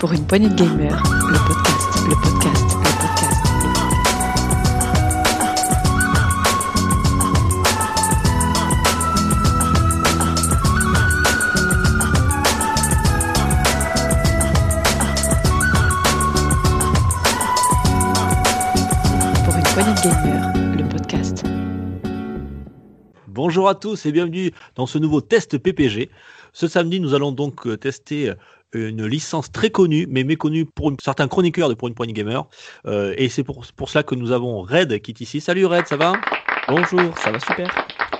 Pour une poignée de gamers, le podcast, le podcast, le podcast. Pour une poignée de gamers, le podcast. Bonjour à tous et bienvenue dans ce nouveau test PPG. Ce samedi, nous allons donc euh, tester euh, une licence très connue, mais méconnue pour certains chroniqueurs de Pour une poignée gamer. Euh, et c'est pour, pour cela que nous avons Red qui est ici. Salut Red, ça va? Bonjour, ça va super.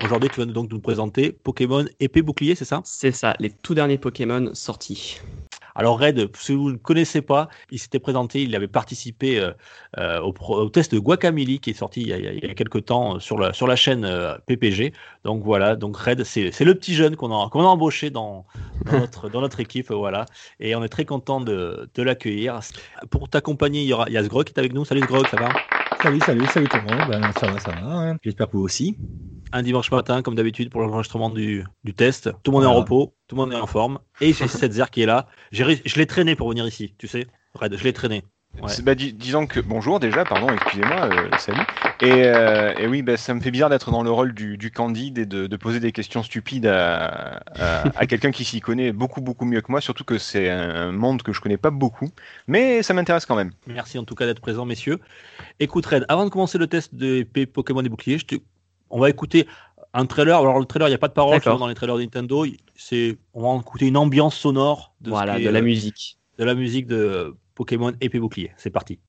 Aujourd'hui, tu vas donc nous présenter Pokémon épée bouclier, c'est ça? C'est ça, les tout derniers Pokémon sortis. Alors Red, si vous ne connaissez pas, il s'était présenté, il avait participé euh, euh, au, pro- au test de Guacamole qui est sorti il y a, il y a- quelques temps sur la, sur la chaîne euh, PPG. Donc voilà, donc Red, c'est c'est le petit jeune qu'on a, qu'on a embauché dans, dans, notre, dans notre équipe, voilà. Et on est très content de, de l'accueillir. Pour t'accompagner, il y aura il y a Sgrog qui est avec nous. Salut Sgrog, ça va? Salut, salut, salut tout le monde. Ben, ça va, ça va. hein. J'espère que vous aussi. Un dimanche matin, comme d'habitude, pour l'enregistrement du, du test. Tout le monde est en repos, tout le monde est en forme. Et j'ai Setzer qui est là. Je l'ai traîné pour venir ici, tu sais Red, je l'ai traîné. Ouais. Bah, dis- disons que bonjour déjà, pardon, excusez-moi, euh, salut. Et, euh, et oui, bah, ça me fait bizarre d'être dans le rôle du, du candide et de, de poser des questions stupides à, à, à quelqu'un qui s'y connaît beaucoup beaucoup mieux que moi, surtout que c'est un monde que je connais pas beaucoup, mais ça m'intéresse quand même. Merci en tout cas d'être présent, messieurs. Écoute, Red, avant de commencer le test de épée Pokémon et bouclier, je te- on va écouter un trailer. Alors, le trailer, il n'y a pas de parole dans les trailers de Nintendo. C'est, on va écouter une ambiance sonore voilà, de la euh, musique. de la musique de Pokémon épée bouclier. C'est parti.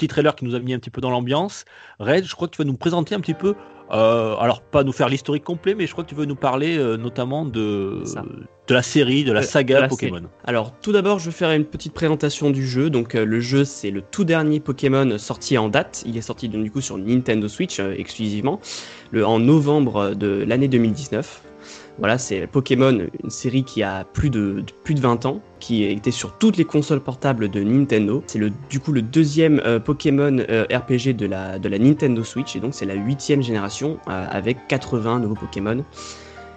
Petit trailer qui nous a mis un petit peu dans l'ambiance. Red, je crois que tu vas nous présenter un petit peu, euh, alors pas nous faire l'historique complet, mais je crois que tu veux nous parler euh, notamment de, de la série, de la De- saga de la Pokémon. Alors, tout d'abord, je vais faire une petite présentation du jeu. Donc, euh, le jeu, c'est le tout dernier Pokémon sorti en date. Il est sorti donc, du coup sur Nintendo Switch euh, exclusivement, le, en novembre de l'année 2019. Voilà, c'est Pokémon, une série qui a plus de, de- plus de 20 ans, qui était sur toutes les consoles portables de Nintendo. C'est du coup le deuxième euh, Pokémon euh, RPG de la, Nintendo Switch, et donc c'est la huitième génération euh, avec 80 nouveaux Pokémon.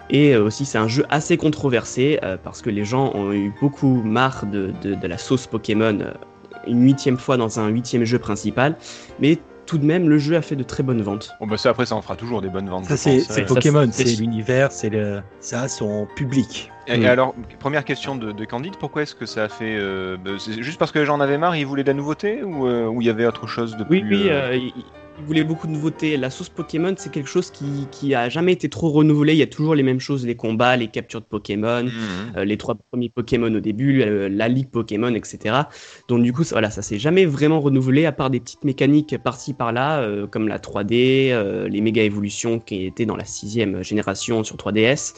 Et aussi, c'est un jeu assez controversé parce que les gens ont eu beaucoup marre de, la sauce Pokémon une huitième fois dans un huitième jeu principal. Mais tout de même, le jeu a fait de très bonnes ventes. Bon bah ça après ça en fera toujours des bonnes ventes. Ça, c'est Euh, Pokémon, c'est- l'univers, c'est le, ça son public. Et, Mm. et alors, première question de, de Candide, pourquoi est-ce que ça a fait... euh, bah, c'est juste parce que les gens en avaient marre, ils voulaient de la nouveauté ou euh, ou il y avait autre chose de Oui, plus... oui, euh, euh, il, voulait beaucoup de nouveautés. La sauce Pokémon, c'est quelque chose qui, qui a jamais été trop renouvelé. Il y a toujours les mêmes choses, les combats, les captures de Pokémon. mhm. euh, les trois premiers Pokémon au début, euh, la ligue Pokémon, etc. Donc du coup, ça, voilà, ça s'est jamais vraiment renouvelé à part des petites mécaniques par-ci par-là, euh, comme la 3D, euh, les méga évolutions qui étaient dans la sixième génération sur 3DS.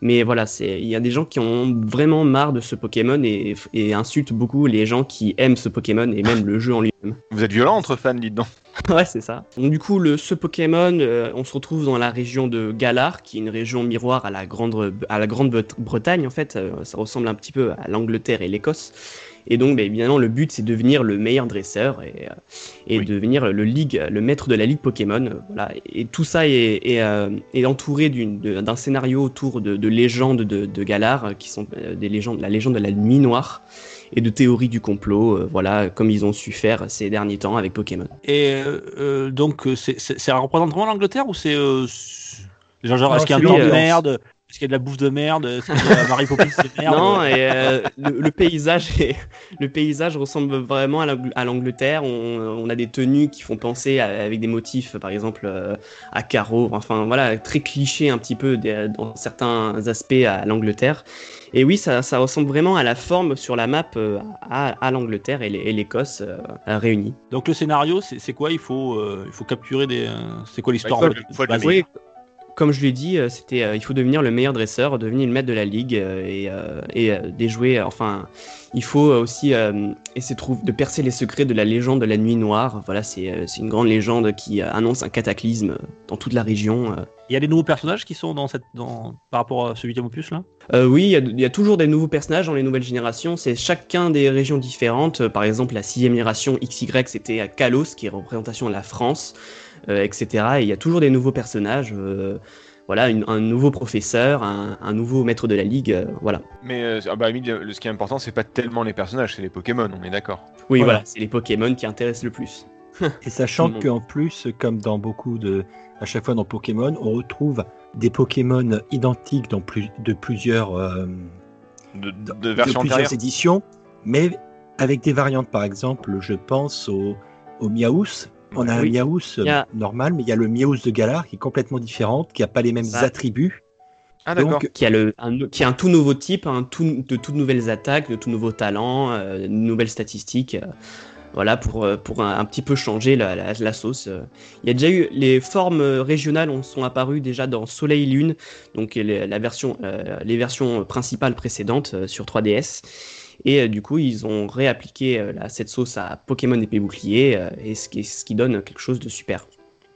Mais voilà, c'est il y a des gens qui ont vraiment marre de ce Pokémon et, et insultent beaucoup les gens qui aiment ce Pokémon et même le jeu en lui-même. Vous êtes violent entre fans, dites donc. ouais, c'est ça. Donc du coup, le, ce Pokémon, euh, on se retrouve dans la région de Galar, qui est une région miroir à la Grande, à la Grande-Bretagne, en fait. Euh, ça ressemble un petit peu à l'Angleterre et l'Écosse. Et donc, bah, évidemment, le but, c'est de devenir le meilleur dresseur et, euh, et Oui. devenir le ligue, le maître de la ligue Pokémon. euh, Voilà. Et tout ça est, est, euh, est entouré d'une- de- d'un scénario autour de, de légendes de, de Galar, qui sont des légendes, la légende de la nuit noire et de théories du complot, euh, voilà, comme ils ont su faire ces derniers temps avec Pokémon. Et euh, donc, c'est- un représentement l'Angleterre ou c'est. euh, genre, est-ce qu'il y a un temps de merde? Est-ce qu'il y a de la bouffe de merde y a Mary Poppins c'est merde Non, et euh, le, le paysage est- le paysage ressemble vraiment à l'Ang- à l'Angleterre. On, on a des tenues qui font penser à- avec des motifs, par exemple euh, à carreaux. Enfin voilà, très cliché un petit peu des- dans certains aspects à l'Angleterre. Et oui, ça, ça ressemble vraiment à la forme sur la map euh, à, à l'Angleterre et l'É- et l'Écosse euh, réunies. Donc, le scénario, c'est quoi? Il faut, euh, il faut capturer des. euh, c'est quoi l'histoire Bah, il faut- de. Oui, comme je l'ai dit, euh, c'était, euh, il faut devenir le meilleur dresseur, devenir le maître de la ligue euh, et, et déjouer. Enfin, il faut aussi essayer de, percer les secrets de la légende de la nuit noire. Voilà, c'est une grande légende qui annonce un cataclysme dans toute la région. Il y a des nouveaux personnages qui sont dans cette, dans, par rapport à ce huitième opus là? Euh, oui, il y, a, il y a toujours des nouveaux personnages dans les nouvelles générations. C'est chacun des régions différentes. Par exemple, la sixième génération XY, c'était à Kalos, qui est représentation de la France, etc. Et il y a toujours des nouveaux personnages. euh, voilà, une- un nouveau professeur, un, un nouveau maître de la ligue. euh, voilà. Mais euh, ah bah, le- ce qui est important, c'est pas tellement les personnages, c'est les Pokémon, on est d'accord. Oui, Voilà. voilà, c'est les Pokémon qui intéressent le plus. Et sachant qu'en plus, comme dans beaucoup de. À chaque fois dans Pokémon, on retrouve des Pokémon identiques dans plus, de plusieurs. euh, De, de, de version plusieurs éditions, mais avec des variantes. Par exemple, je pense au, au Miaous. On a Oui. un Miaous euh, a- normal, mais il y a le Miaous de Galar qui est complètement différent, qui n'a pas les mêmes Ça. attributs. Ah d'accord. Donc, Qui a, le, un, qui a un tout nouveau type, un tout, de toutes nouvelles attaques, de tout nouveaux talents, euh, de nouvelles statistiques. euh, voilà, pour, pour un, un petit peu changer la, la, la sauce. Il y a déjà eu. Les formes régionales ont- sont apparues déjà dans Soleil Lune, donc les, la version, euh, les versions principales précédentes euh, sur 3DS. Et euh, du coup, ils ont réappliqué euh, cette sauce à Pokémon épée bouclier, euh, et ce qui, ce qui donne quelque chose de super.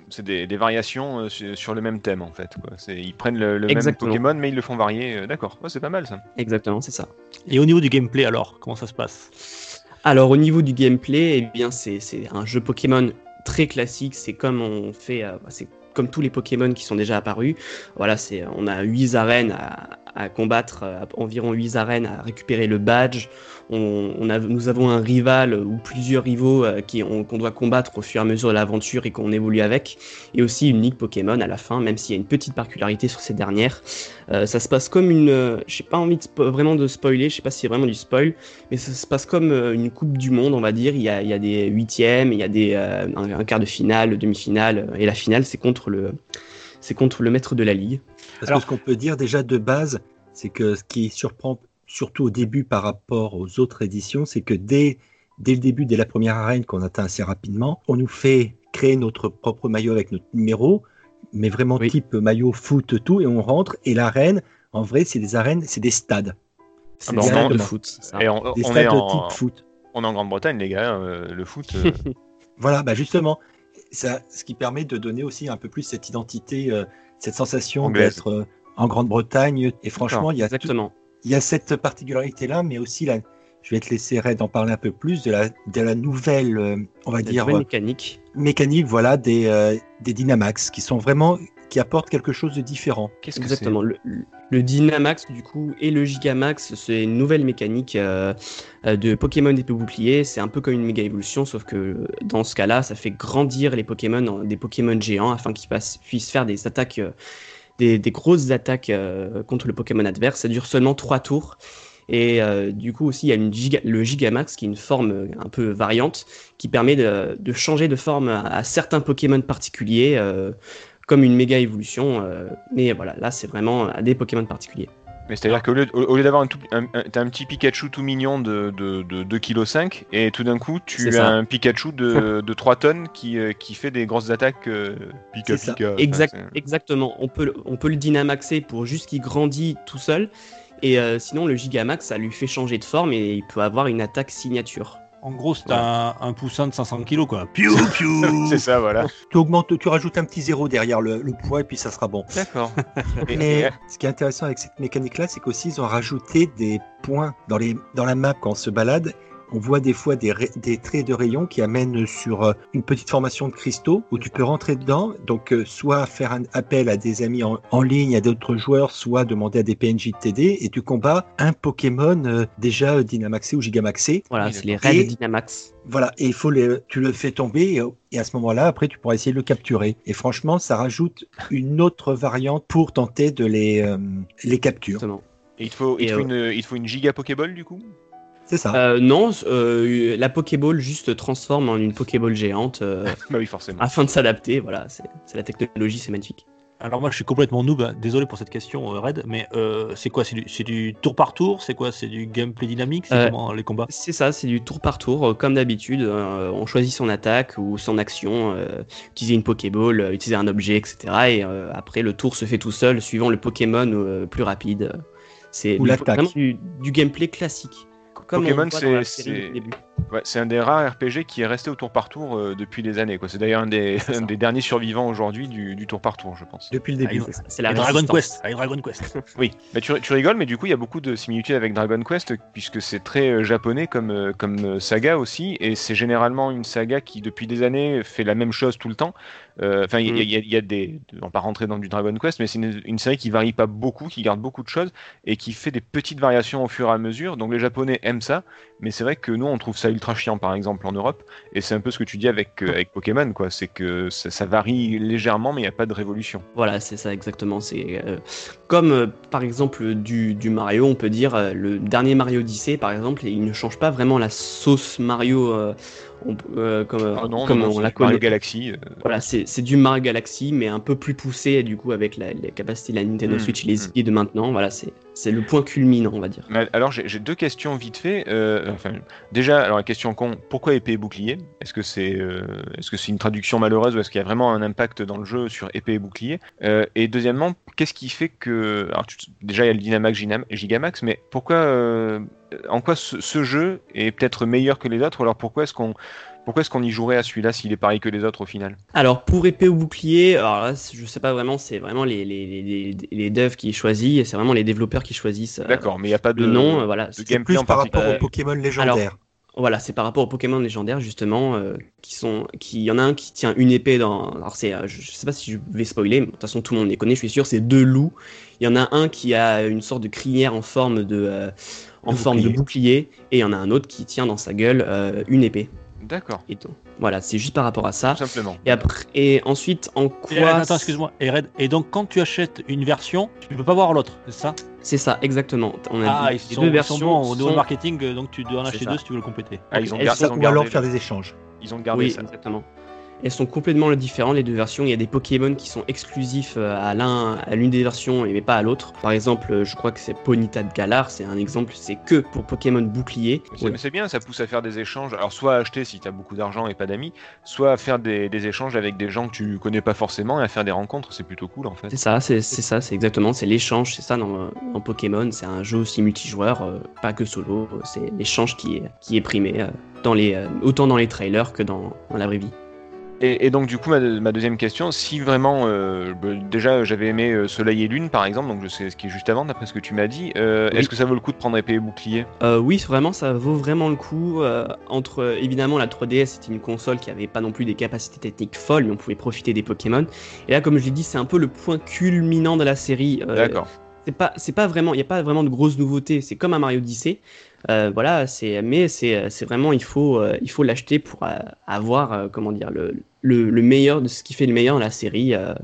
C'est des, des variations euh, sur, le même thème en fait. Quoi. C'est- Ils prennent le, le même. Pokémon, mais ils le font varier. D'accord, Ouais, c'est pas mal ça. Exactement, c'est ça. Et au niveau du gameplay alors, comment ça se passe? Alors au niveau du gameplay, eh bien c'est c'est un jeu Pokémon très classique. C'est comme on fait, euh, c'est comme tous les Pokémon qui sont déjà apparus. Voilà, c'est on a 8 arènes à, à combattre, euh, environ 8 arènes à récupérer le badge. On, a, nous avons un rival ou plusieurs rivaux euh, qu'on doit combattre au fur et à mesure de l'aventure et qu'on évolue avec. Et aussi une ligue Pokémon à la fin, même s'il y a une petite particularité sur ces dernières. Euh, ça se passe comme une, euh, j'ai pas envie vraiment de spoiler, je sais pas si c'est vraiment du spoil, mais ça se passe comme une Coupe du Monde, on va dire. Il y a, il y a des huitièmes, il y a des, un, un quart de finale, demi-finale, et la finale, c'est contre le, c'est contre le maître de la ligue. Parce Alors- que ce qu'on peut dire déjà de base, c'est que ce qui surprend surtout au début par rapport aux autres éditions, c'est que dès, dès le début, dès la première arène qu'on atteint assez rapidement, on nous fait créer notre propre maillot avec notre numéro, mais vraiment Oui. type maillot foot tout, et on rentre, et l'arène, en vrai, c'est des arènes, c'est des stades. C'est des on stades de foot. Et on, Des on stades est en, type foot. on est en Grande-Bretagne, les gars. euh, le foot. euh, Voilà, bah justement, ça, ce qui permet de donner aussi un peu plus cette identité, euh, cette sensation d'être euh, en Grande-Bretagne. Et franchement, il y a tout- Exactement. il y a cette particularité-là, mais aussi la, je vais te laisser Red en parler un peu plus de la, de la nouvelle, euh, on va La dire, nouvelle mécanique. mécanique, voilà, des, des Dynamax, qui sont vraiment, qui apportent quelque chose de différent. Qu'est-ce que c'est Exactement. Le, le Dynamax, du coup, et le Gigamax, c'est une nouvelle mécanique euh, euh, de Pokémon épée bouclier. C'est un peu comme une méga évolution, sauf que euh, dans ce cas-là, ça fait grandir les Pokémon en des Pokémon géants afin qu'ils puissent faire des attaques, euh, des, des grosses attaques euh, contre le Pokémon adverse. Ça dure seulement 3 tours. Et euh, du coup aussi, il y a une giga- le Gigamax qui est une forme un peu variante qui permet de, de changer de forme à, à certains Pokémon particuliers. euh, comme une méga évolution. euh, mais voilà, là c'est vraiment à des Pokémon particuliers. Mais c'est-à-dire qu'au lieu, au- lieu d'avoir un, petit Pikachu tout mignon de, de, de 2,5 kg et tout d'un coup tu as ça. un Pikachu de, de 3 tonnes qui, euh, qui fait des grosses attaques euh, Pika. Pika. Exact, exactement. On peut, le- on peut le dynamaxer pour juste qu'il grandit tout seul. Et euh, sinon, le Gigamax, ça lui fait changer de forme et il peut avoir une attaque signature. En gros, c'est un, un poussin de 500 kilos quoi. Piou, piou c'est ça, voilà. Tu augmentes, tu rajoutes un petit zéro derrière le, le poids, et puis ça sera bon. D'accord. Mais ce qui est intéressant avec cette mécanique-là, c'est qu'aussi ils ont rajouté des points dans, les, dans la map quand on se balade. On voit des fois des, des traits de rayon qui amènent sur euh, une petite formation de cristaux où tu peux rentrer dedans. Donc, euh, soit faire un appel à des amis en, en ligne, à d'autres joueurs, soit demander à des PNJ de t'aider et tu combats un Pokémon euh, déjà euh, Dynamaxé ou Gigamaxé. Voilà, c'est les raids Dynamax. Voilà, et il faut les, tu le fais tomber et, à ce moment-là, après, tu pourras essayer de le capturer. Et franchement, ça rajoute une autre variante pour tenter de les, euh, les capturer. Et il te faut, il te faut euh, une, il te faut une giga Pokéball du coup? C'est ça. Euh, non, euh, la Pokéball juste transforme en une Pokéball géante euh, Bah oui, forcément. afin de s'adapter. Voilà, c'est la technologie, c'est magnifique. Alors moi je suis complètement noob, hein. désolé pour cette question euh, Red, mais euh, c'est quoi C'est du, tour par tour? C'est quoi C'est du gameplay dynamique? C'est Euh, comment les combats? C'est ça, c'est du tour par tour, comme d'habitude. euh, on choisit son attaque ou son action, euh, utiliser une Pokéball, euh, utiliser un objet, etc. Et euh, après, le tour se fait tout seul, suivant le Pokémon euh, plus rapide. C'est Ou du- l'attaque. vraiment du, du gameplay classique. Comme Pokémon, c'est- début. Ouais, un des rares RPG qui est resté au tour par tour euh, depuis des années. quoi. C'est d'ailleurs un des, un derniers survivants aujourd'hui du, du tour par tour, je pense. Depuis le début. Ah, C'est ça, C'est la Dragon. Quest, Dragon Quest. Oui, mais tu, tu rigoles, mais du coup, il y a beaucoup de similitudes avec Dragon Quest, puisque c'est très euh, japonais comme, euh, comme saga aussi, et c'est généralement une saga qui, depuis des années, fait la même chose tout le temps. Euh, Enfin, il y a- Mm. y, y a des. On va pas rentrer dans du Dragon Quest, mais c'est une, une série qui varie pas beaucoup, qui garde beaucoup de choses, et qui fait des petites variations au fur et à mesure. Donc les Japonais aiment ça, mais c'est vrai que nous, on trouve ça ultra chiant, par exemple, en Europe, et c'est un peu ce que tu dis avec, euh, avec Pokémon, quoi. C'est que ça, varie légèrement, mais il n'y a pas de révolution. Voilà, c'est ça exactement. C'est euh, comme euh, par exemple du, du Mario, on peut dire le dernier Mario Odyssey par exemple, il ne change pas vraiment la sauce Mario on- euh, comme, Ah non, comme non, on la du Mario connaît. Galaxy. euh, Voilà, c'est du Mario Galaxy, mais un peu plus poussé, et du coup, avec la, les capacités de la Nintendo Mm, Switch et les mm. idées de maintenant. Voilà, c'est le point culminant, on va dire. Mais Alors j'ai deux questions vite fait. Euh, enfin, déjà, alors la question con, pourquoi épée et bouclier? Est-ce que c'est euh, est-ce que c'est une traduction malheureuse ou est-ce qu'il y a vraiment un impact dans le jeu sur épée et bouclier? Et deuxièmement, qu'est-ce qui fait que alors tu- déjà il y a le Dynamax Gigamax, mais pourquoi en quoi ce, ce jeu est peut-être meilleur que les autres ou alors pourquoi est-ce qu'on pourquoi est-ce qu'on y jouerait à celui-là s'il est pareil que les autres au final? Alors, pour épée ou bouclier, alors là, je sais pas vraiment, c'est vraiment les, les, les, les, les devs qui choisissent, c'est vraiment les développeurs qui choisissent euh, D'accord, mais il n'y a pas de nom. euh, voilà, de C'est- C'est gameplay plus en par rapport. Euh, aux Pokémon légendaires. Voilà, c'est par rapport aux Pokémon légendaires justement, euh, qui sont, qui, il y en a un qui tient une épée dans, alors c'est, euh, je, je sais pas si je vais spoiler, mais de toute façon tout le monde les connaît, je suis sûr, c'est deux loups. Il y en a un qui a une sorte de crinière en forme de, euh, en forme de bouclier. et il y en a un autre qui tient dans sa gueule euh, une épée. D'accord, Et donc, voilà, c'est juste par rapport à ça. tout simplement. Et après, et ensuite en Et, quoi attends, excuse-moi. Et, Red, et donc quand tu achètes une version, tu peux pas voir l'autre, c'est ça? C'est ça, exactement. On a Ah, dit- ils sont, deux ils versions sont bons au niveau sont- marketing, euh, donc tu dois en acheter ça. deux si tu veux le compléter. Ah, ils ont Elles gar- sont- ils ont ou gardé alors le- faire des échanges. ils ont gardé Oui, ça. exactement. Elles sont complètement différentes les deux versions. Il y a des Pokémon qui sont exclusifs euh, à l'un, à l'une des versions, mais pas à l'autre. Par exemple, euh, je crois que c'est Ponyta de Galar, c'est un exemple, c'est que pour Pokémon bouclier. Mais c'est- Ouais. bien, ça pousse à faire des échanges. Alors, soit à acheter si tu as beaucoup d'argent et pas d'amis, soit à faire des, des échanges avec des gens que tu connais pas forcément et à faire des rencontres. C'est plutôt cool en fait. C'est ça, c'est ça, c'est exactement, c'est l'échange, c'est ça dans, dans Pokémon, c'est un jeu aussi multijoueur, euh, pas que solo, euh, c'est l'échange qui est, qui est primé, euh, dans les, euh, autant dans les trailers que dans, dans la vraie vie. Et, et donc, du coup, ma, ma deuxième question, si vraiment, euh, bah, déjà j'avais aimé euh, Soleil et Lune par exemple, donc je sais ce qui est juste avant, d'après ce que tu m'as dit, euh, Oui. est-ce que ça vaut le coup de prendre épée et bouclier? Euh, oui, vraiment, ça vaut vraiment le coup. entre évidemment la 3DS, c'était une console qui avait pas non plus des capacités techniques folles, mais on pouvait profiter des Pokémon. Et là, comme je l'ai dit, c'est un peu le point culminant de la série. D'accord. c'est pas, c'est pas vraiment, il y a pas vraiment de grosses nouveautés. C'est comme un Mario Odyssey. Euh, voilà, c'est, mais c'est, vraiment, il faut, euh, il faut l'acheter pour euh, avoir, comment dire, le, le, le meilleur de ce qui fait le meilleur de la série. euh,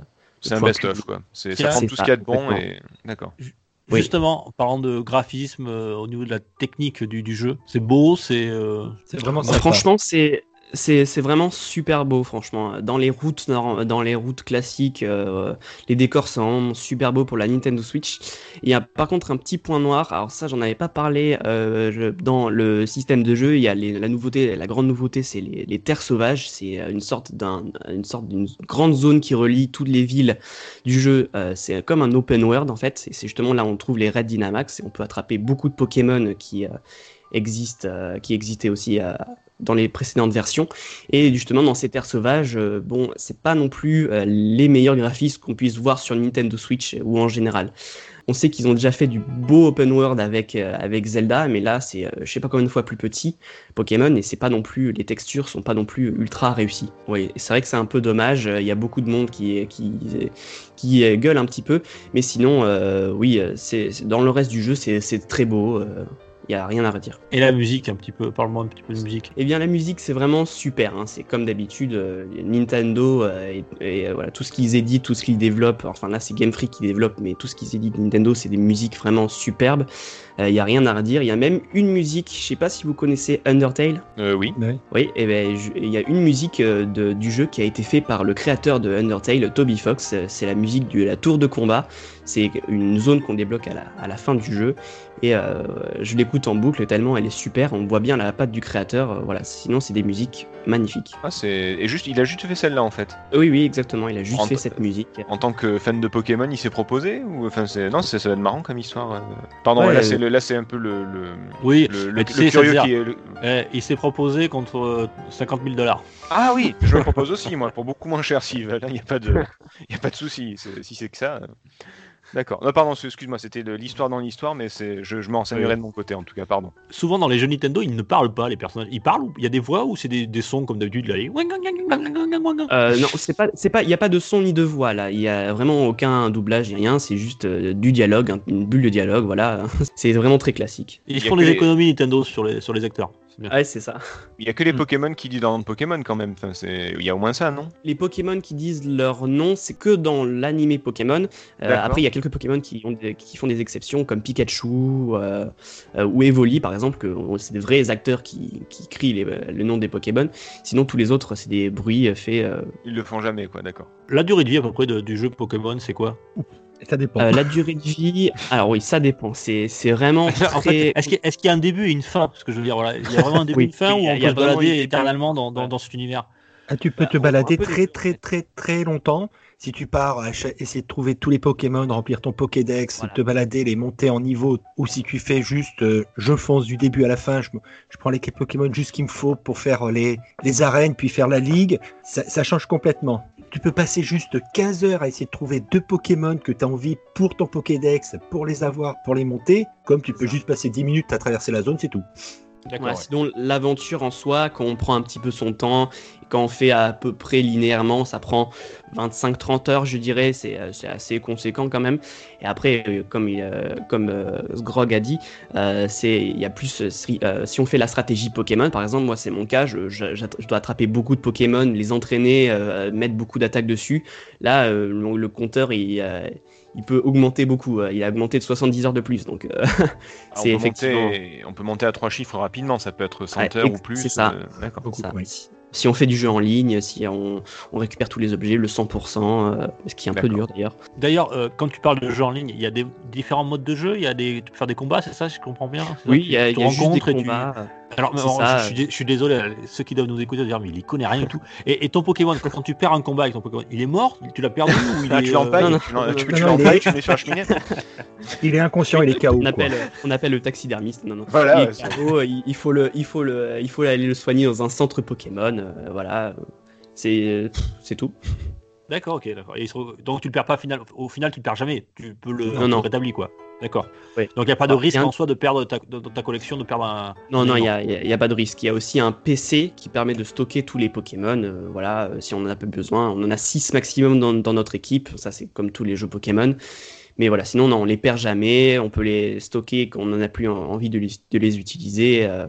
C'est un best-of quoi. C'est, ça prend ça, tout ce qu'il y a de bon et. D'accord. Justement, en parlant de graphisme, euh, au niveau de la technique du, du jeu, c'est beau, c'est. euh, C'est vraiment sympa. Franchement, c'est c'est vraiment super beau, franchement. Dans les routes dans les routes classiques, euh, les décors sont super beaux pour la Nintendo Switch. Il y a par contre un petit point noir. Alors ça, j'en avais pas parlé euh, dans le système de jeu. Il y a la nouveauté, la grande nouveauté, c'est les, terres sauvages. C'est euh, une sorte d'un une sorte d'une grande zone qui relie toutes les villes du jeu. C'est comme un open world en fait. C'est justement là où on trouve les Red Dynamax. Et on peut attraper beaucoup de Pokémon qui existent, qui existaient aussi dans les précédentes versions. Et justement, dans ces terres sauvages, euh, bon, c'est pas non plus euh, les meilleurs graphismes qu'on puisse voir sur Nintendo Switch euh, ou en général. On sait qu'ils ont déjà fait du beau open world avec, euh, avec Zelda, mais là, c'est je sais pas combien de fois plus petit Pokémon et c'est pas non plus les textures sont pas non plus ultra réussies. Oui, c'est vrai que c'est un peu dommage. Il y a beaucoup de monde qui qui qui gueule un petit peu, mais sinon, oui, c'est dans le reste du jeu, c'est très beau. Il y a rien à redire. Et la musique, un petit peu, parle-moi un petit peu de musique. Eh bien, la musique, c'est vraiment super. hein. C'est comme d'habitude, euh, Nintendo euh, et, et, euh, voilà, tout ce qu'ils éditent, tout ce qu'ils développent. Enfin, là, c'est Game Freak qui développe, mais tout ce qu'ils éditent Nintendo, c'est des musiques vraiment superbes. Il y a rien à redire. Il y a même une musique. Je sais pas si vous connaissez Undertale. Euh, oui. Oui, et ben, je- il y a une musique euh, de- du jeu qui a été fait par le créateur de Undertale, Toby Fox. Euh, C'est la musique de la tour de combat. C'est une zone qu'on débloque à la, à la fin du jeu. Et euh, je l'écoute en boucle tellement elle est super. On voit bien la patte du créateur. euh, voilà. Sinon, c'est des musiques magnifiques. Ah, c'est... Et juste, il a juste fait celle-là en fait. Oui, oui, exactement. Il a juste En- fait cette musique. En tant que fan de Pokémon, il s'est proposé ou enfin c'est non, c'est ça va être marrant comme histoire. euh. Pardon, Ouais, là euh, c'est le... là c'est un peu le le, Oui, le, sais, curieux qui est. le- eh, il s'est proposé contre euh, 50 000 dollars. Ah oui, je le propose aussi moi pour beaucoup moins cher si là il y a pas de il y a pas de souci c'est- si c'est que ça. D'accord. Non, pardon, excuse-moi, c'était de l'histoire dans l'histoire, mais c'est, je, je m'en renseignerai de mon côté en tout cas, pardon. Souvent dans les jeux Nintendo, ils ne parlent pas, les personnages. Ils parlent ou il y a des voix ou c'est des, des sons comme d'habitude là les- Euh, non, c'est pas, c'est pas, il y a pas de son ni de voix là. Il y a vraiment aucun doublage, ni rien. C'est juste euh, du dialogue, un- une bulle de dialogue. Voilà. c'est vraiment très classique. Ils font des les- économies Nintendo sur les, sur les acteurs. Bien. Ouais, c'est ça. Il y a que les Mm. Pokémon qui disent dans le Pokémon quand même. Enfin, il y a au moins ça, non? Les Pokémon qui disent leur nom, c'est que dans l'animé Pokémon. Euh, après, il y a quelques Pokémon qui, ont des- qui font des exceptions, comme Pikachu euh, euh, ou Evoli, par exemple, que c'est des vrais acteurs qui, qui crient les- le nom des Pokémon. Sinon, tous les autres, c'est des bruits faits. euh, Ils le font jamais, quoi. D'accord. La durée de vie à peu près de- du jeu Pokémon, c'est quoi? Ça dépend. euh, la durée de vie, alors oui, ça dépend. C'est c'est vraiment En fait, est-ce qu'il y, a- est-ce qu'il y a un début et une fin? Parce que je veux dire, voilà, il y a vraiment un début Oui, et une fin où a- on peut se balader éternellement dans, dans, dans cet univers? Ah, tu peux Bah, te on- balader très très très très longtemps si tu pars à cha- essayer de trouver tous les Pokémon, remplir ton Pokédex, Voilà. te balader, les monter en niveau, ou si tu fais juste euh, je fonce du début à la fin, je, je prends les Pokémon juste qu'il me faut pour faire les, les arènes puis faire la ligue, ça, ça change complètement. Tu peux passer juste 15 heures à essayer de trouver deux Pokémon que tu as envie pour ton Pokédex, pour les avoir, pour les monter, comme tu peux juste passer 10 minutes à traverser la zone, c'est tout. D'accord. Ouais, ouais. Sinon, l'aventure en soi, quand on prend un petit peu son temps, quand on fait à peu près linéairement, ça prend 25-30 heures, je dirais, c'est euh, c'est assez conséquent quand même. Et après, euh, comme, euh, comme euh, Sgrog a dit, euh, c'est il y a plus euh, si, on fait la stratégie Pokémon, par exemple, moi c'est mon cas, je, je- dois attraper beaucoup de Pokémon, les entraîner, euh, mettre beaucoup d'attaques dessus. Là, euh, le, le compteur, il, euh, il peut augmenter beaucoup. il a augmenté de 70 heures de plus, donc euh, Ah, on, c'est peut effectivement. monter, on peut monter à trois chiffres rapidement. Ça peut être 100 Ouais, heures ou plus. c'est ça. euh, d'accord. Beaucoup, Ça. oui. Si on fait du jeu en ligne, si on, on récupère tous les objets, le 100%, euh, ce qui est un peu dur d'ailleurs. D'ailleurs, euh, quand tu parles de jeu en ligne, il y a des différents modes de jeu. Il y a des, tu peux faire des combats, c'est ça, si je comprends bien? Oui, Tu il y a, il y a juste des rencontres et tu- combats. Alors, ça. je, suis dé- je suis désolé, euh, ceux qui doivent nous écouter dire, mais il connaît rien du tout. Et, et ton Pokémon, quand, tu perds un combat avec ton Pokémon, il est mort? Tu l'as perdu ou il Ah, est, tu euh, l'empailles, non, non, tu non, tu- non, tu non, l'empailles, tu le mets sur la cheminée. Il est inconscient, il est KO. On quoi. appelle, on appelle le taxidermiste. Non, non. Voilà, Il, ouais, est KO, il, il faut le, il faut le, il faut aller le soigner dans un centre Pokémon. euh, voilà, c'est, c'est tout. D'accord, ok, d'accord. Donc tu le perds pas final... au final, tu le perds jamais. Tu peux le Non, non. rétablir, quoi. D'accord. Oui. Donc il n'y a pas de Ah, risque en soi de perdre ta, de- ta collection, de perdre un. Non, non, il n'y a, il y a- il y a pas de risque. Il y a aussi un PC qui permet de stocker tous les Pokémon. euh, voilà, euh, si on en a peu besoin. On en a 6 maximum dans, dans notre équipe. Ça, c'est comme tous les jeux Pokémon. Mais voilà, sinon, non, on les perd jamais. On peut les stocker quand on n'en a plus en- envie de les, de les utiliser. euh,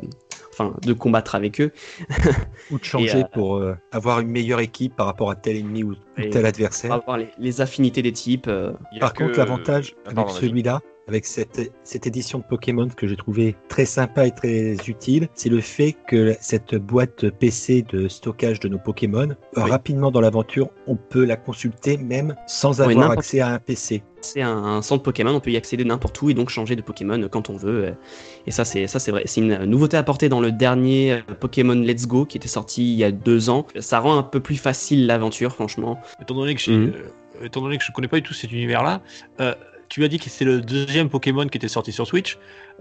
enfin, de combattre avec eux. Ou de changer euh, pour euh, avoir une meilleure équipe par rapport à tel ennemi ou, tel Pour adversaire. avoir les, les affinités des types. euh, Par que- contre, l'avantage avec celui-là, avec cette, cette édition de Pokémon que j'ai trouvé très sympa et très utile, c'est le fait que cette boîte PC de stockage de nos Pokémon, euh, Oui. rapidement dans l'aventure, on peut la consulter même sans Oui, avoir accès à un PC. c'est un, un centre Pokémon, on peut y accéder n'importe où et donc changer de Pokémon quand on veut. euh, Et ça, c'est ça, c'est vrai. C'est une nouveauté apportée dans le dernier euh, Pokémon Let's Go qui était sorti il y a deux ans. Ça rend un peu plus facile l'aventure, franchement. Étant donné que, je, euh, étant donné que je connais pas du tout cet univers-là, euh, tu as dit que c'est le deuxième Pokémon qui était sorti sur Switch.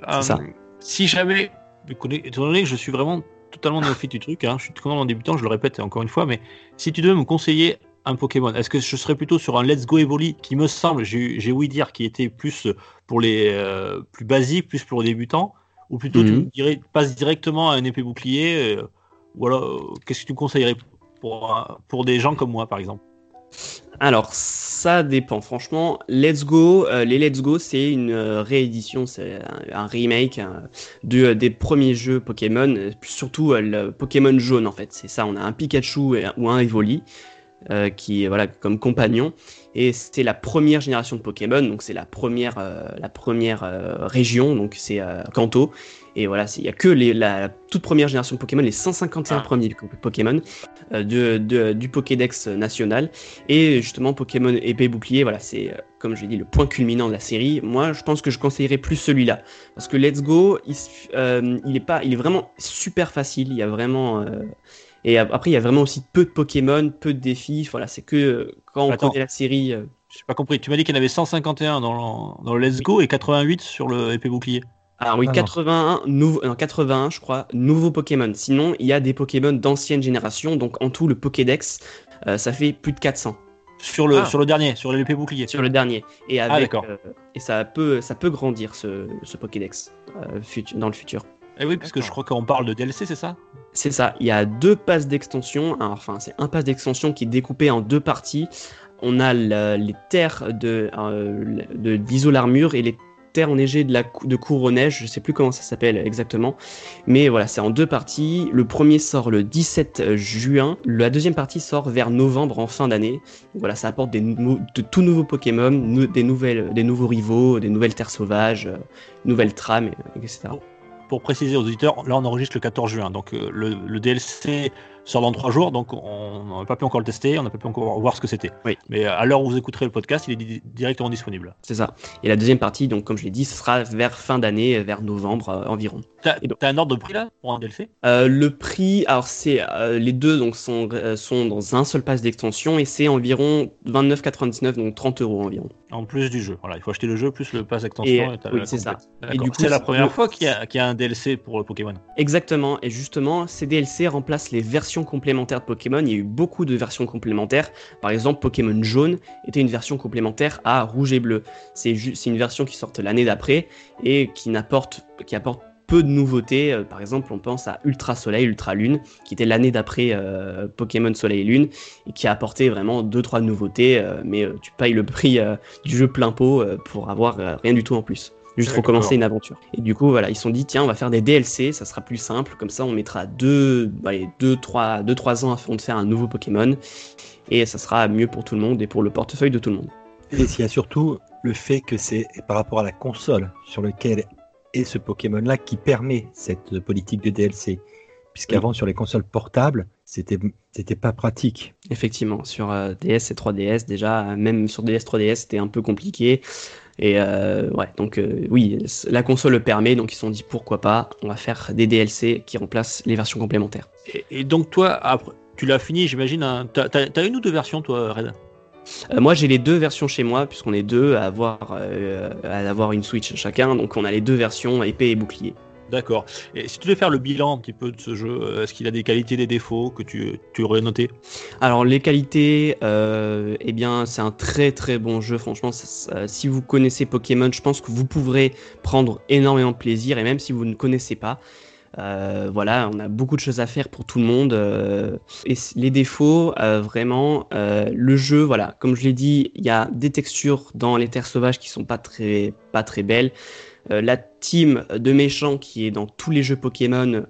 Euh, ça. Si jamais, étant donné que je suis vraiment totalement néophyte du truc, hein, je suis totalement débutant, je le répète encore une fois, mais si tu devais me conseiller un Pokémon Est-ce que je serais plutôt sur un Let's Go Evoli qui me semble, j'ai ouï dire, qui était plus pour les euh, plus basiques, plus pour les débutants, ou plutôt tu Mhm. me dirais passe directement à un épée bouclier, euh, ou alors euh, qu'est-ce que tu me conseillerais pour pour des gens comme moi par exemple? Alors, ça dépend. Franchement, Let's Go, euh, les Let's Go, c'est une euh, réédition, c'est un, remake euh, de, euh, des premiers jeux Pokémon, surtout le Pokémon jaune en fait. C'est ça, on a un Pikachu ou un Evoli qui voilà comme compagnon. Et c'était la première génération de Pokémon, donc c'est la première, la première région, donc c'est Kanto. Et voilà, il y a que les, la, toute première génération de Pokémon, les 151 Ah. premiers Pokémon euh, de, de- du Pokédex national. Et justement, Pokémon épée bouclier, voilà, c'est, euh, comme je l'ai dit, le point culminant de la série. Moi, je pense que je conseillerais plus celui-là. Parce que Let's Go, il, euh, il, est, pas, il est vraiment super facile. Il y a vraiment. et ap- après, il y a vraiment aussi peu de Pokémon, peu de défis. Voilà, c'est que quand on connaît la série. J'ai pas compris. Tu m'as dit qu'il y en avait 151 dans le, dans le Let's Go et 88 sur le épée bouclier. Ah oui, Ah non. 81, nouveau, non, 81, je crois, nouveaux Pokémon. Sinon, il y a des Pokémon d'ancienne génération. Donc, en tout, le Pokédex, euh, ça fait plus de 400 Sur le, Ah. sur le dernier, sur l'épée bouclier. sur le dernier. Et avec, Ah, d'accord. euh, et ça peut, ça peut grandir ce, ce Pokédex euh, futu- dans le futur. Eh oui, parce que je crois qu'on parle de DLC, c'est ça? C'est ça. Il y a deux passes d'extension. Alors, Enfin, c'est un pass d'extension qui est découpé en deux parties. On a les terres de, euh, de d'Isolarmure et les terres enneigées de la de Couronnège. Je sais plus comment ça s'appelle exactement, mais voilà, c'est en deux parties. Le premier sort le 17 juin. La deuxième partie sort vers novembre en fin d'année. Voilà, ça apporte des de tout nouveaux Pokémon, des nouvelles, des nouveaux rivaux, des nouvelles terres sauvages, euh, nouvelles trames, et- etc. Pour préciser aux auditeurs, là on enregistre le 14 juin, donc euh, le, le DLC sort dans trois jours, donc on n'a pas pu encore le tester, on n'a pas pu encore voir ce que c'était. Oui. Mais à l'heure où vous écouterez le podcast, il est di- directement disponible. C'est ça. Et la deuxième partie, donc comme je l'ai dit, ce sera vers fin d'année, vers novembre euh, environ. T'as Et un ordre de prix là pour un DLC Euh, le prix, alors c'est euh, les deux donc sont euh, sont dans un seul pass d'extension et c'est environ 29,99 donc 30 euros environ. En plus du jeu. Voilà, il faut acheter le jeu plus le pass d'extension. Et- t'as oui, c'est ça. Et du coup, c'est la première fois qu'il y, a- qu'il y a un DLC pour Pokémon. Exactement. Et justement, ces DLC remplacent les versions complémentaires de Pokémon. Il y a eu beaucoup de versions complémentaires. Par exemple, Pokémon Jaune était une version complémentaire à Rouge et Bleu. C'est une version qui sort l'année d'après et qui apporte peu de nouveautés. Euh, Par exemple, on pense à Ultra Soleil, Ultra Lune, qui était l'année d'après euh, Pokémon Soleil et Lune, et qui a apporté vraiment deux trois nouveautés. euh, mais tu payes le prix du jeu plein pot pour avoir rien du tout en plus. Juste recommencer une aventure. Et du coup, voilà, ils se sont dit, tiens, on va faire des DLC, ça sera plus simple. Comme ça, on mettra deux, allez, deux, trois, deux, trois ans avant de faire un nouveau Pokémon. Et ça sera mieux pour tout le monde et pour le portefeuille de tout le monde. Et il y a surtout le fait que c'est par rapport à la console sur laquelle est ce Pokémon-là qui permet cette politique de DLC. Puisqu'avant, sur les consoles portables, c'était c'était pas pratique. Effectivement, sur euh, DS et 3DS, déjà, même sur DS, 3DS, c'était un peu compliqué. Et euh, ouais, donc euh, oui, la console le permet, donc ils se sont dit pourquoi pas, on va faire des DLC qui remplacent les versions complémentaires. Et, et donc toi, après, tu l'as fini, j'imagine. hein. T'as une ou deux versions, toi, Red? Euh, moi, j'ai les deux versions chez moi, puisqu'on est deux à avoir, euh, à avoir une Switch chacun, donc on a les deux versions épée et bouclier. D'accord. Et si tu devais faire le bilan un petit peu de ce jeu, euh, est-ce qu'il a des qualités, des défauts que tu, aurais noté? Alors les qualités, euh, eh bien c'est un très très bon jeu. Franchement, si vous connaissez Pokémon, je pense que vous pourrez prendre énormément de plaisir. Et même si vous ne connaissez pas, euh, voilà, on a beaucoup de choses à faire pour tout le monde. et les défauts, vraiment, le jeu, voilà, comme je l'ai dit, il y a des textures dans les terres sauvages qui sont pas très belles. Euh, la team de méchants qui est dans tous les jeux Pokémon,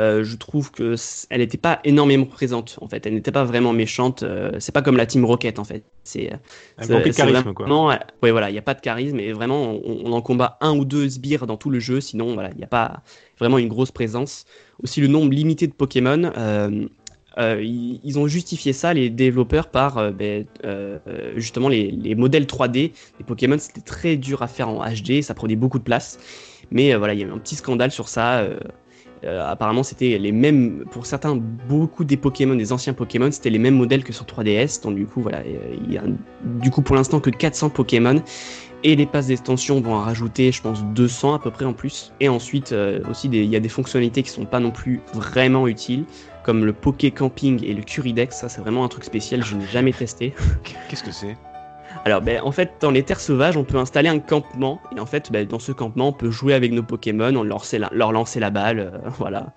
euh, je trouve que elle n'était pas énormément présente en fait. Elle n'était pas vraiment méchante. euh, c'est pas comme la team Rocket en fait. C'est Un de charisme, quoi. vraiment- ouais, voilà, il n'y a pas de charisme et vraiment on, on en combat un ou deux sbires dans tout le jeu. Sinon voilà, il n'y a pas vraiment une grosse présence. Aussi le nombre limité de Pokémon. Euh, ils, ont justifié ça, les développeurs, par euh, ben, euh, justement les, les modèles 3D des Pokémon. C'était très dur à faire en HD, ça prenait beaucoup de place. Mais voilà, il y a eu un petit scandale sur ça. apparemment, c'était les mêmes, pour certains, beaucoup des Pokémon, des anciens Pokémon, c'était les mêmes modèles que sur 3DS. Donc du coup, voilà, il y a du coup pour l'instant que 400 Pokémon. Et les passes d'extension vont en rajouter, je pense, 200 à peu près en plus. Et ensuite, aussi, il y a des fonctionnalités qui sont pas non plus vraiment utiles, comme le Poké Camping et le Curidex. Ça, c'est vraiment un truc spécial, je n'ai jamais testé. Qu'est-ce que c'est? Alors, ben, en fait, dans les terres sauvages, on peut installer un campement. Et en fait, ben, dans ce campement, on peut jouer avec nos Pokémon, on leur, lancer la, leur lancer la balle. euh, voilà.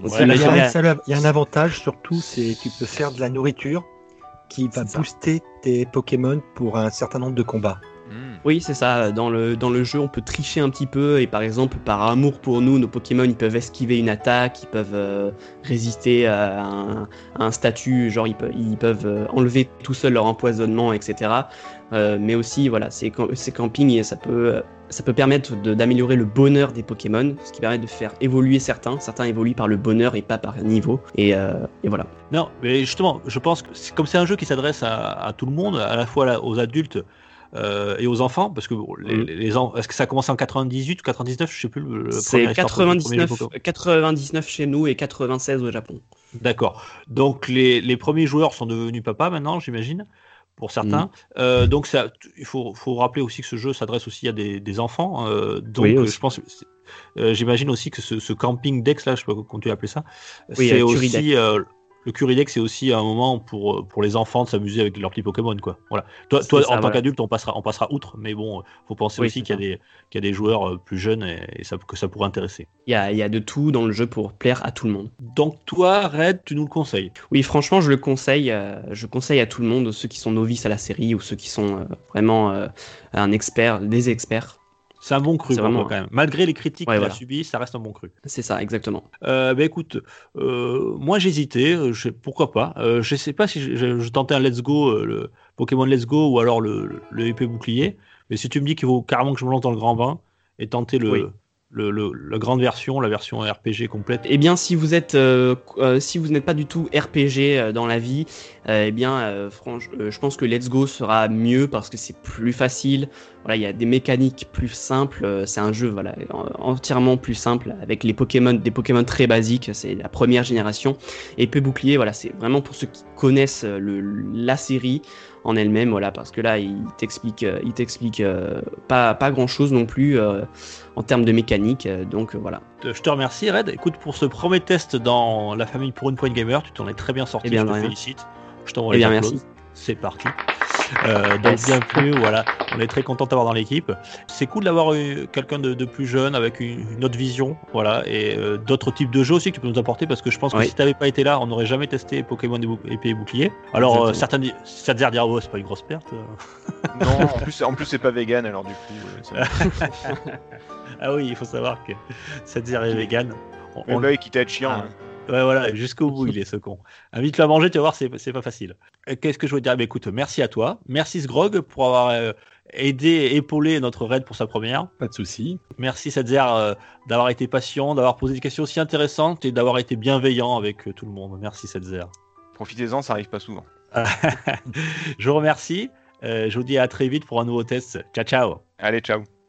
Ouais, il, y a y a un avantage surtout, c'est que tu peux faire de la nourriture qui va booster tes Pokémon pour un certain nombre de combats. Hmm. Oui, c'est ça. Dans le, dans le jeu, on peut tricher un petit peu. Et par exemple, par amour pour nous, nos Pokémon, ils peuvent esquiver une attaque, ils peuvent euh, résister à un, à un statut, genre ils, peuvent- ils peuvent euh, enlever tout seul leur empoisonnement, etc. Euh, mais aussi, voilà, c'est cam- c'est camping et ça peut, ça peut permettre d'améliorer le bonheur des Pokémon, ce qui permet de faire évoluer certains. Certains évoluent par le bonheur et pas par niveau. Et, euh, et voilà. Non, mais justement, je pense que c'est- comme c'est un jeu qui s'adresse à, à tout le monde, à la fois là, aux adultes euh, et aux enfants, parce que bon, les, les en- est-ce que ça commence en 98 ou 99, je sais plus. le- C'est premier histoire, le premier jeu 99, Pokémon. 99 chez nous et 96 au Japon. D'accord. Donc les, les premiers joueurs sont devenus papas maintenant, j'imagine, pour certains. Euh, donc ça, il faut, faut rappeler aussi que ce jeu s'adresse aussi à des, des enfants. euh, donc Oui, je pense, j'imagine aussi que ce, ce camping Dex là, je sais pas comment tu appelles ça, Oui, c'est aussi le Curidex, c'est aussi un moment pour pour les enfants de s'amuser avec leurs petits Pokémon quoi. Voilà. Toi, toi ça, en tant qu'adulte, on passera, on passera outre, mais bon, faut penser Oui, aussi qu'il y a des qu'il y a des joueurs euh, plus jeunes et, et ça, que ça pourrait intéresser. Il y a, y a de tout dans le jeu pour plaire à tout le monde. Donc toi, Red, tu nous le conseilles? Oui, franchement, je le conseille. euh, je conseille à tout le monde, ceux qui sont novices à la série ou ceux qui sont euh, vraiment euh, un expert, des experts. C'est un bon cru vraiment- quand même. Malgré les critiques Ouais, qu'il a subies, ça reste un bon cru. C'est ça, exactement. Euh, bah écoute, euh, moi j'hésitais, euh, pourquoi pas. Euh, je sais pas si je, je- je tentais un Let's Go, le Pokémon Let's Go ou alors le, le, le épée bouclier. Mais si tu me dis qu'il faut carrément que je me lance dans le grand bain et tenter le, Oui. Le, la grande version, la version RPG complète. Eh bien, si vous êtes, euh, euh, si vous n'êtes pas du tout RPG euh, dans la vie, eh bien, franch- je pense que Let's Go sera mieux parce que c'est plus facile. Voilà, il y a des mécaniques plus simples. c'est un jeu, voilà, en- entièrement plus simple avec les Pokémon, des Pokémon très basiques. C'est la première génération. Et Épée bouclier, voilà, c'est vraiment pour ceux qui connaissent la série en elle-même, voilà, parce que là, il t'explique, il t'explique pas, pas grand chose non plus en termes de mécanique. euh, donc euh, voilà. Euh, Je te remercie, Red. Écoute, pour ce premier test dans la famille pour une point gamer, tu t'en es très bien sorti. Eh bien, je te rien. félicite. Je t'envoie Eh les bien, applaudissements. merci. C'est parti. Euh, donc Yes. bienvenue, voilà, on est très content d'avoir dans l'équipe. C'est cool d'avoir eu quelqu'un de, de plus jeune avec une, une autre vision, voilà, et euh, d'autres types de jeux aussi que tu peux nous apporter parce que je pense que Oui. si tu n'avais pas été là, on n'aurait jamais testé Pokémon épée et bouclier. Alors euh, certains, certains diront oh, c'est pas une grosse perte. Non, en plus, en plus c'est pas vegan, alors du coup. Ah oui, il faut savoir que cette est vegan. On- Mais on- bah, qui t'a chiant. Ah. hein. Ouais, voilà, jusqu'au bout, il est ce con. Invite-le à manger, tu vas voir, c'est c'est pas facile. Euh, Qu'est-ce que je veux dire? Bah, Écoute, merci à toi. Merci Sgrog pour avoir euh, aidé, épaulé notre raid pour sa première. Pas de souci. Merci Sadzer euh, d'avoir été patient, d'avoir posé des questions aussi intéressantes et d'avoir été bienveillant avec euh, tout le monde. Merci Sadzer. Profitez-en, ça arrive pas souvent. je vous remercie. Euh, je vous dis à très vite pour un nouveau test. Ciao, ciao. Allez, ciao.